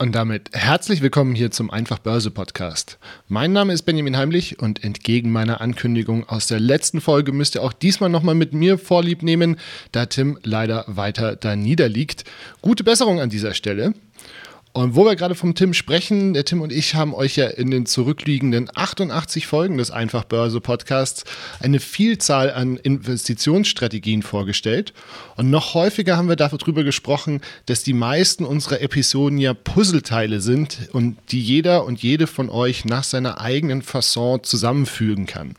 Und damit herzlich willkommen hier zum Einfach Börse Podcast. Mein Name ist Benjamin Heimlich und entgegen meiner Ankündigung aus der letzten Folge müsst ihr auch diesmal nochmal mit mir Vorlieb nehmen, da Tim leider weiter da niederliegt. Gute Besserung an dieser Stelle. Und wo wir gerade vom Tim sprechen, der Tim und ich haben euch ja in den zurückliegenden 88 Folgen des Einfach Börse Podcasts eine Vielzahl an Investitionsstrategien vorgestellt. Und noch häufiger haben wir darüber gesprochen, dass die meisten unserer Episoden ja Puzzleteile sind und die jeder und jede von euch nach seiner eigenen Fasson zusammenfügen kann.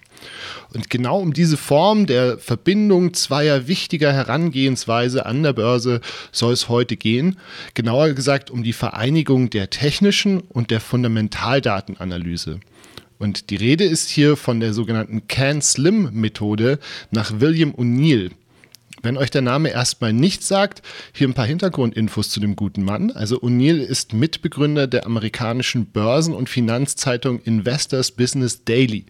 Und genau um diese Form der Verbindung zweier wichtiger Herangehensweise an der Börse soll es heute gehen. Genauer gesagt um die Vereinigung der technischen und der Fundamentaldatenanalyse. Und die Rede ist hier von der sogenannten Can-Slim-Methode nach William O'Neill. Wenn euch der Name erstmal nichts sagt, hier ein paar Hintergrundinfos zu dem guten Mann. Also O'Neill ist Mitbegründer der amerikanischen Börsen- und Finanzzeitung Investors Business Daily.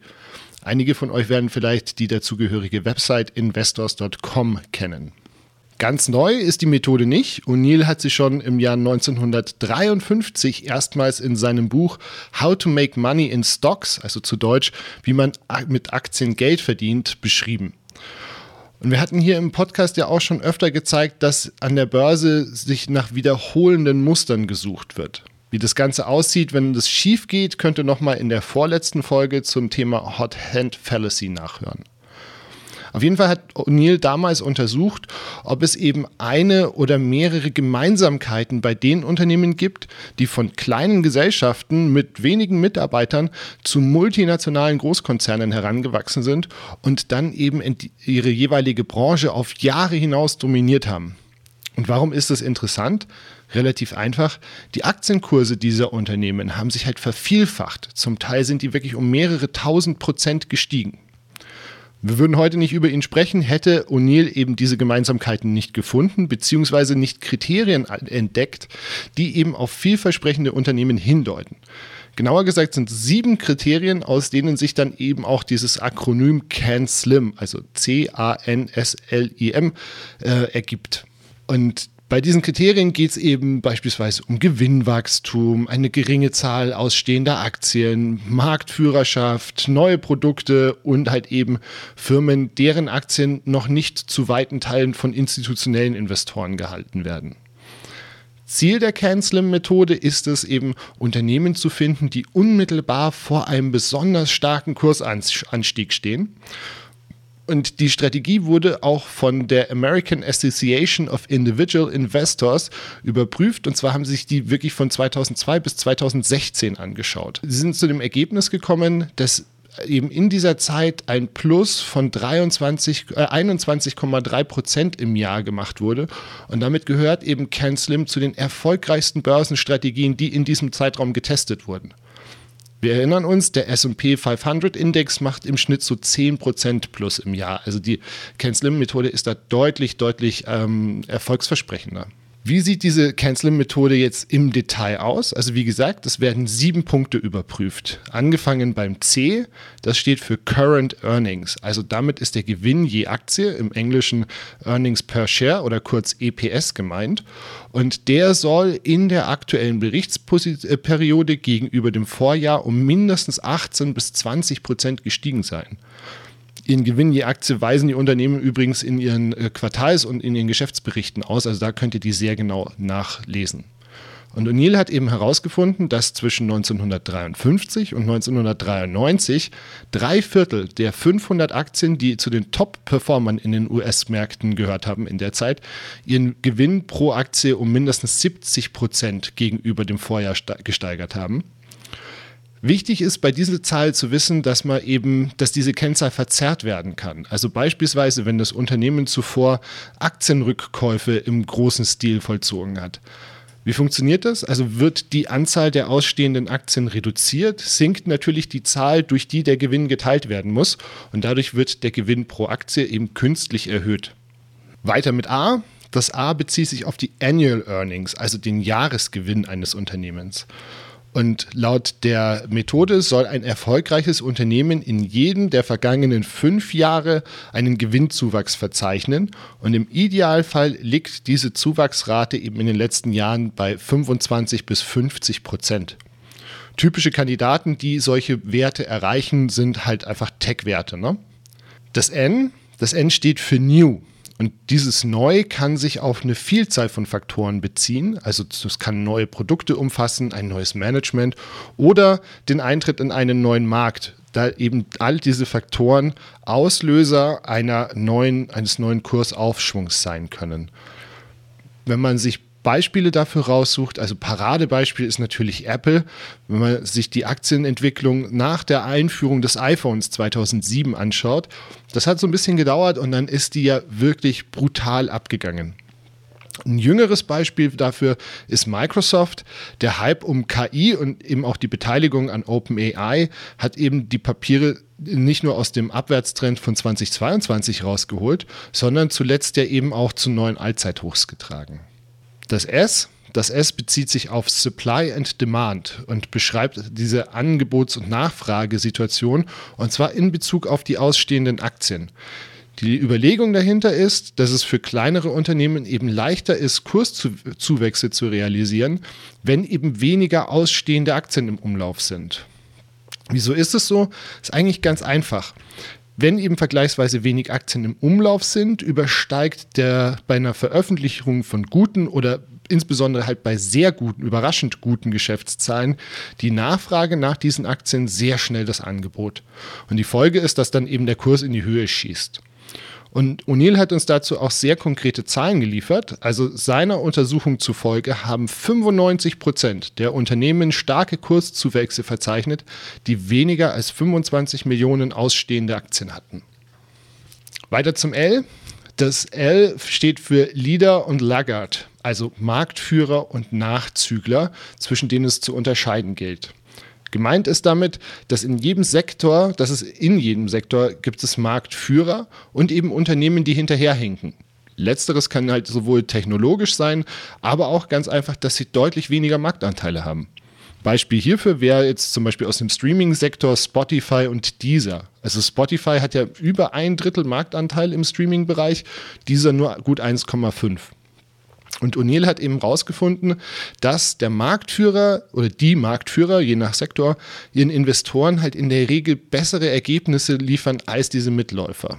Einige von euch werden vielleicht die dazugehörige Website investors.com kennen. Ganz neu ist die Methode nicht. O'Neill hat sie schon im Jahr 1953 erstmals in seinem Buch How to Make Money in Stocks, also zu Deutsch, wie man mit Aktien Geld verdient, beschrieben. Und wir hatten hier im Podcast ja auch schon öfter gezeigt, dass an der Börse sich nach wiederholenden Mustern gesucht wird. Wie das Ganze aussieht, wenn das schief geht, könnt ihr nochmal in der vorletzten Folge zum Thema Hot Hand Fallacy nachhören. Auf jeden Fall hat O'Neill damals untersucht, ob es eben eine oder mehrere Gemeinsamkeiten bei den Unternehmen gibt, die von kleinen Gesellschaften mit wenigen Mitarbeitern zu multinationalen Großkonzernen herangewachsen sind und dann eben ihre jeweilige Branche auf Jahre hinaus dominiert haben. Und warum ist das interessant? Relativ einfach. Die Aktienkurse dieser Unternehmen haben sich halt vervielfacht. Zum Teil sind die wirklich um mehrere tausend Prozent gestiegen. Wir würden heute nicht über ihn sprechen, hätte O'Neill eben diese Gemeinsamkeiten nicht gefunden, beziehungsweise nicht Kriterien entdeckt, die eben auf vielversprechende Unternehmen hindeuten. Genauer gesagt sind sieben Kriterien, aus denen sich dann eben auch dieses Akronym CAN-SLIM, also C-A-N-S-L-I-M, äh, ergibt. Und bei diesen Kriterien geht es eben beispielsweise um Gewinnwachstum, eine geringe Zahl ausstehender Aktien, Marktführerschaft, neue Produkte und halt eben Firmen, deren Aktien noch nicht zu weiten Teilen von institutionellen Investoren gehalten werden. Ziel der Cancel-Methode ist es eben, Unternehmen zu finden, die unmittelbar vor einem besonders starken Kursanstieg stehen und die Strategie wurde auch von der American Association of Individual Investors überprüft. Und zwar haben sich die wirklich von 2002 bis 2016 angeschaut. Sie sind zu dem Ergebnis gekommen, dass eben in dieser Zeit ein Plus von 23, äh, 21,3 Prozent im Jahr gemacht wurde. Und damit gehört eben CanSlim zu den erfolgreichsten Börsenstrategien, die in diesem Zeitraum getestet wurden. Wir erinnern uns, der SP 500 Index macht im Schnitt so 10% plus im Jahr. Also die Can-Slim-Methode ist da deutlich, deutlich ähm, erfolgsversprechender. Wie sieht diese Canceling-Methode jetzt im Detail aus? Also wie gesagt, es werden sieben Punkte überprüft. Angefangen beim C, das steht für Current Earnings. Also damit ist der Gewinn je Aktie, im Englischen Earnings per Share oder kurz EPS gemeint. Und der soll in der aktuellen Berichtsperiode gegenüber dem Vorjahr um mindestens 18 bis 20 Prozent gestiegen sein. Ihren Gewinn je Aktie weisen die Unternehmen übrigens in ihren äh, Quartals- und in ihren Geschäftsberichten aus. Also da könnt ihr die sehr genau nachlesen. Und O'Neill hat eben herausgefunden, dass zwischen 1953 und 1993 drei Viertel der 500 Aktien, die zu den Top-Performern in den US-Märkten gehört haben in der Zeit, ihren Gewinn pro Aktie um mindestens 70 Prozent gegenüber dem Vorjahr gesteigert haben. Wichtig ist bei dieser Zahl zu wissen, dass man eben, dass diese Kennzahl verzerrt werden kann. Also beispielsweise, wenn das Unternehmen zuvor Aktienrückkäufe im großen Stil vollzogen hat. Wie funktioniert das? Also wird die Anzahl der ausstehenden Aktien reduziert, sinkt natürlich die Zahl, durch die der Gewinn geteilt werden muss und dadurch wird der Gewinn pro Aktie eben künstlich erhöht. Weiter mit A. Das A bezieht sich auf die Annual Earnings, also den Jahresgewinn eines Unternehmens. Und laut der Methode soll ein erfolgreiches Unternehmen in jedem der vergangenen fünf Jahre einen Gewinnzuwachs verzeichnen. Und im Idealfall liegt diese Zuwachsrate eben in den letzten Jahren bei 25 bis 50 Prozent. Typische Kandidaten, die solche Werte erreichen, sind halt einfach Tech-Werte. Ne? Das N, das N steht für New. Und dieses Neu kann sich auf eine Vielzahl von Faktoren beziehen. Also es kann neue Produkte umfassen, ein neues Management oder den Eintritt in einen neuen Markt, da eben all diese Faktoren Auslöser einer neuen, eines neuen Kursaufschwungs sein können. Wenn man sich Beispiele dafür raussucht. Also Paradebeispiel ist natürlich Apple. Wenn man sich die Aktienentwicklung nach der Einführung des iPhones 2007 anschaut, das hat so ein bisschen gedauert und dann ist die ja wirklich brutal abgegangen. Ein jüngeres Beispiel dafür ist Microsoft. Der Hype um KI und eben auch die Beteiligung an OpenAI hat eben die Papiere nicht nur aus dem Abwärtstrend von 2022 rausgeholt, sondern zuletzt ja eben auch zu neuen Allzeithochs getragen. Das S, das S bezieht sich auf Supply and Demand und beschreibt diese Angebots- und Nachfragesituation und zwar in Bezug auf die ausstehenden Aktien. Die Überlegung dahinter ist, dass es für kleinere Unternehmen eben leichter ist, Kurszuwächse zu realisieren, wenn eben weniger ausstehende Aktien im Umlauf sind. Wieso ist es so? Ist eigentlich ganz einfach. Wenn eben vergleichsweise wenig Aktien im Umlauf sind, übersteigt der bei einer Veröffentlichung von guten oder insbesondere halt bei sehr guten, überraschend guten Geschäftszahlen die Nachfrage nach diesen Aktien sehr schnell das Angebot. Und die Folge ist, dass dann eben der Kurs in die Höhe schießt. Und O'Neill hat uns dazu auch sehr konkrete Zahlen geliefert. Also seiner Untersuchung zufolge haben 95 Prozent der Unternehmen starke Kurszuwächse verzeichnet, die weniger als 25 Millionen ausstehende Aktien hatten. Weiter zum L. Das L steht für Leader und Laggard, also Marktführer und Nachzügler, zwischen denen es zu unterscheiden gilt. Gemeint ist damit, dass in jedem Sektor, dass es in jedem Sektor gibt es Marktführer und eben Unternehmen, die hinterherhinken. Letzteres kann halt sowohl technologisch sein, aber auch ganz einfach, dass sie deutlich weniger Marktanteile haben. Beispiel hierfür wäre jetzt zum Beispiel aus dem Streaming-Sektor Spotify und Deezer. Also Spotify hat ja über ein Drittel Marktanteil im Streaming-Bereich, Deezer nur gut 1,5. Und O'Neill hat eben herausgefunden, dass der Marktführer oder die Marktführer, je nach Sektor, ihren Investoren halt in der Regel bessere Ergebnisse liefern als diese Mitläufer.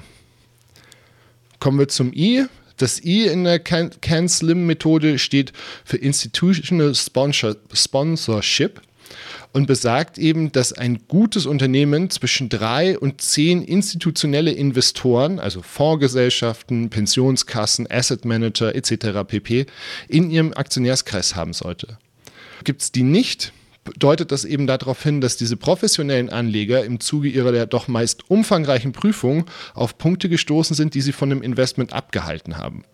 Kommen wir zum I. Das I in der CAN-SLIM-Methode steht für Institutional Sponsorship und besagt eben, dass ein gutes Unternehmen zwischen drei und zehn institutionelle Investoren, also Fondsgesellschaften, Pensionskassen, Asset Manager etc. pp. in ihrem Aktionärskreis haben sollte. Gibt es die nicht, deutet das eben darauf hin, dass diese professionellen Anleger im Zuge ihrer doch meist umfangreichen Prüfung auf Punkte gestoßen sind, die sie von dem Investment abgehalten haben.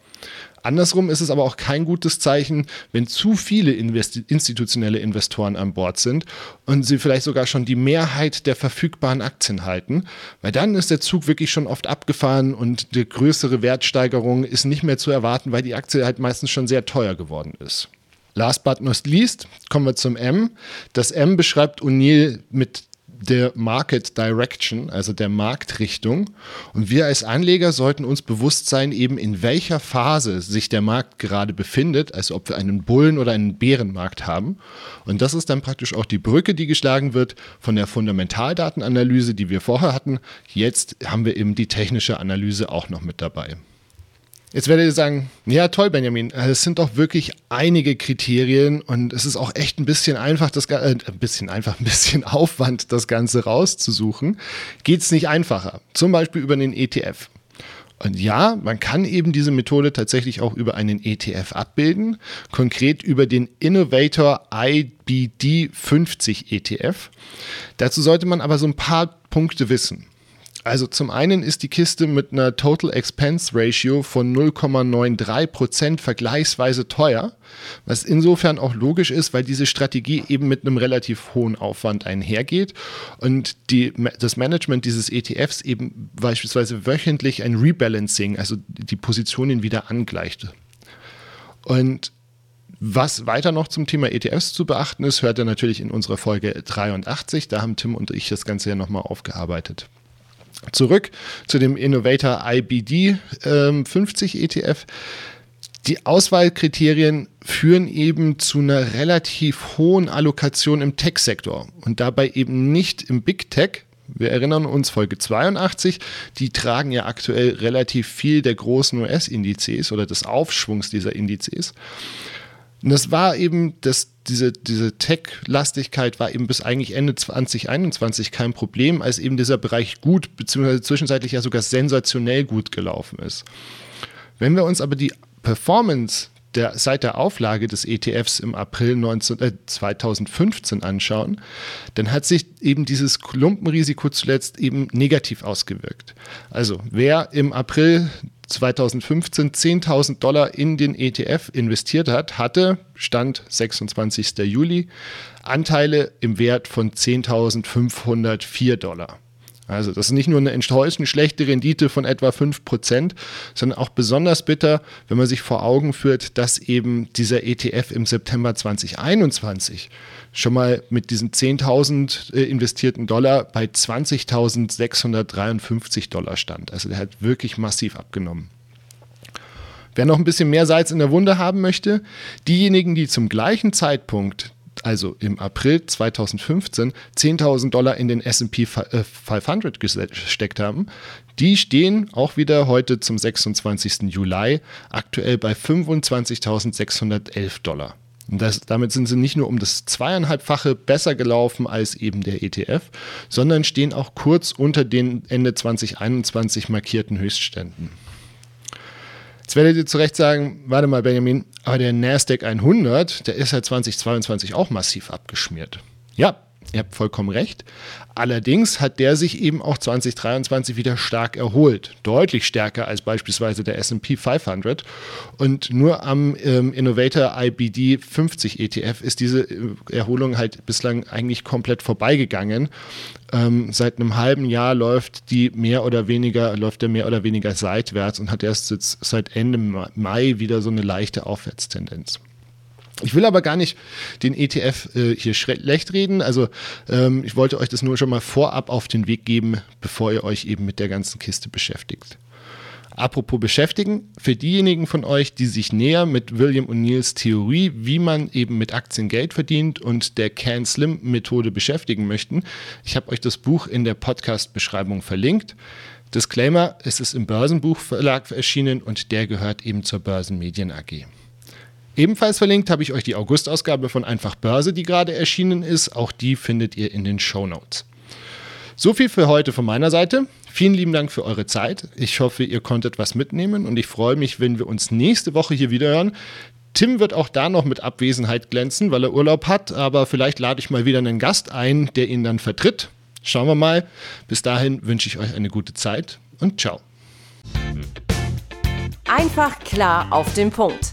Andersrum ist es aber auch kein gutes Zeichen, wenn zu viele Investi institutionelle Investoren an Bord sind und sie vielleicht sogar schon die Mehrheit der verfügbaren Aktien halten, weil dann ist der Zug wirklich schon oft abgefahren und die größere Wertsteigerung ist nicht mehr zu erwarten, weil die Aktie halt meistens schon sehr teuer geworden ist. Last but not least kommen wir zum M. Das M beschreibt O'Neill mit der Market Direction, also der Marktrichtung. Und wir als Anleger sollten uns bewusst sein, eben in welcher Phase sich der Markt gerade befindet, also ob wir einen Bullen- oder einen Bärenmarkt haben. Und das ist dann praktisch auch die Brücke, die geschlagen wird von der Fundamentaldatenanalyse, die wir vorher hatten. Jetzt haben wir eben die technische Analyse auch noch mit dabei. Jetzt werdet ihr sagen, ja toll, Benjamin, äh, es sind doch wirklich einige Kriterien und es ist auch echt ein bisschen einfach, das äh, ein bisschen einfach, ein bisschen Aufwand, das Ganze rauszusuchen. Geht es nicht einfacher? Zum Beispiel über den ETF. Und ja, man kann eben diese Methode tatsächlich auch über einen ETF abbilden, konkret über den Innovator IBD 50 ETF. Dazu sollte man aber so ein paar Punkte wissen. Also zum einen ist die Kiste mit einer Total Expense Ratio von 0,93 Prozent vergleichsweise teuer, was insofern auch logisch ist, weil diese Strategie eben mit einem relativ hohen Aufwand einhergeht und die, das Management dieses ETFs eben beispielsweise wöchentlich ein Rebalancing, also die Positionen wieder angleicht. Und was weiter noch zum Thema ETFs zu beachten ist, hört ihr natürlich in unserer Folge 83. Da haben Tim und ich das Ganze ja nochmal aufgearbeitet. Zurück zu dem Innovator IBD ähm, 50 ETF. Die Auswahlkriterien führen eben zu einer relativ hohen Allokation im Tech-Sektor und dabei eben nicht im Big Tech. Wir erinnern uns Folge 82, die tragen ja aktuell relativ viel der großen US-Indizes oder des Aufschwungs dieser Indizes. Und das war eben, das, diese, diese Tech-Lastigkeit war eben bis eigentlich Ende 2021 kein Problem, als eben dieser Bereich gut, beziehungsweise zwischenzeitlich ja sogar sensationell gut gelaufen ist. Wenn wir uns aber die Performance der, seit der Auflage des ETFs im April 19, äh, 2015 anschauen, dann hat sich eben dieses Klumpenrisiko zuletzt eben negativ ausgewirkt. Also wer im April 2015 10.000 Dollar in den ETF investiert hat, hatte, Stand 26. Juli, Anteile im Wert von 10.504 Dollar. Also das ist nicht nur eine enttäuschend schlechte Rendite von etwa 5%, sondern auch besonders bitter, wenn man sich vor Augen führt, dass eben dieser ETF im September 2021 schon mal mit diesen 10.000 äh, investierten Dollar bei 20.653 Dollar stand. Also der hat wirklich massiv abgenommen. Wer noch ein bisschen mehr Salz in der Wunde haben möchte, diejenigen, die zum gleichen Zeitpunkt also im April 2015 10.000 Dollar in den SP 500 äh, gesteckt haben, die stehen auch wieder heute zum 26. Juli aktuell bei 25.611 Dollar. Und das, damit sind sie nicht nur um das zweieinhalbfache besser gelaufen als eben der ETF, sondern stehen auch kurz unter den Ende 2021 markierten Höchstständen. Jetzt werdet ihr zu Recht sagen, warte mal Benjamin, aber der Nasdaq 100, der ist ja 2022 auch massiv abgeschmiert. Ja, Ihr habt vollkommen recht. Allerdings hat der sich eben auch 2023 wieder stark erholt. Deutlich stärker als beispielsweise der SP 500. Und nur am ähm, Innovator IBD 50 ETF ist diese äh, Erholung halt bislang eigentlich komplett vorbeigegangen. Ähm, seit einem halben Jahr läuft die mehr oder weniger, läuft der mehr oder weniger seitwärts und hat erst jetzt seit Ende Mai wieder so eine leichte Aufwärtstendenz. Ich will aber gar nicht den ETF äh, hier schlecht reden. Also ähm, ich wollte euch das nur schon mal vorab auf den Weg geben, bevor ihr euch eben mit der ganzen Kiste beschäftigt. Apropos beschäftigen, für diejenigen von euch, die sich näher mit William O'Neills Theorie, wie man eben mit Aktien Geld verdient und der Can Slim Methode beschäftigen möchten, ich habe euch das Buch in der Podcast-Beschreibung verlinkt. Disclaimer, es ist im Börsenbuchverlag erschienen und der gehört eben zur Börsenmedien AG. Ebenfalls verlinkt habe ich euch die August-Ausgabe von Einfach Börse, die gerade erschienen ist. Auch die findet ihr in den Show Notes. So viel für heute von meiner Seite. Vielen lieben Dank für eure Zeit. Ich hoffe, ihr konntet was mitnehmen und ich freue mich, wenn wir uns nächste Woche hier wieder hören. Tim wird auch da noch mit Abwesenheit glänzen, weil er Urlaub hat, aber vielleicht lade ich mal wieder einen Gast ein, der ihn dann vertritt. Schauen wir mal. Bis dahin wünsche ich euch eine gute Zeit und ciao. Einfach klar auf den Punkt.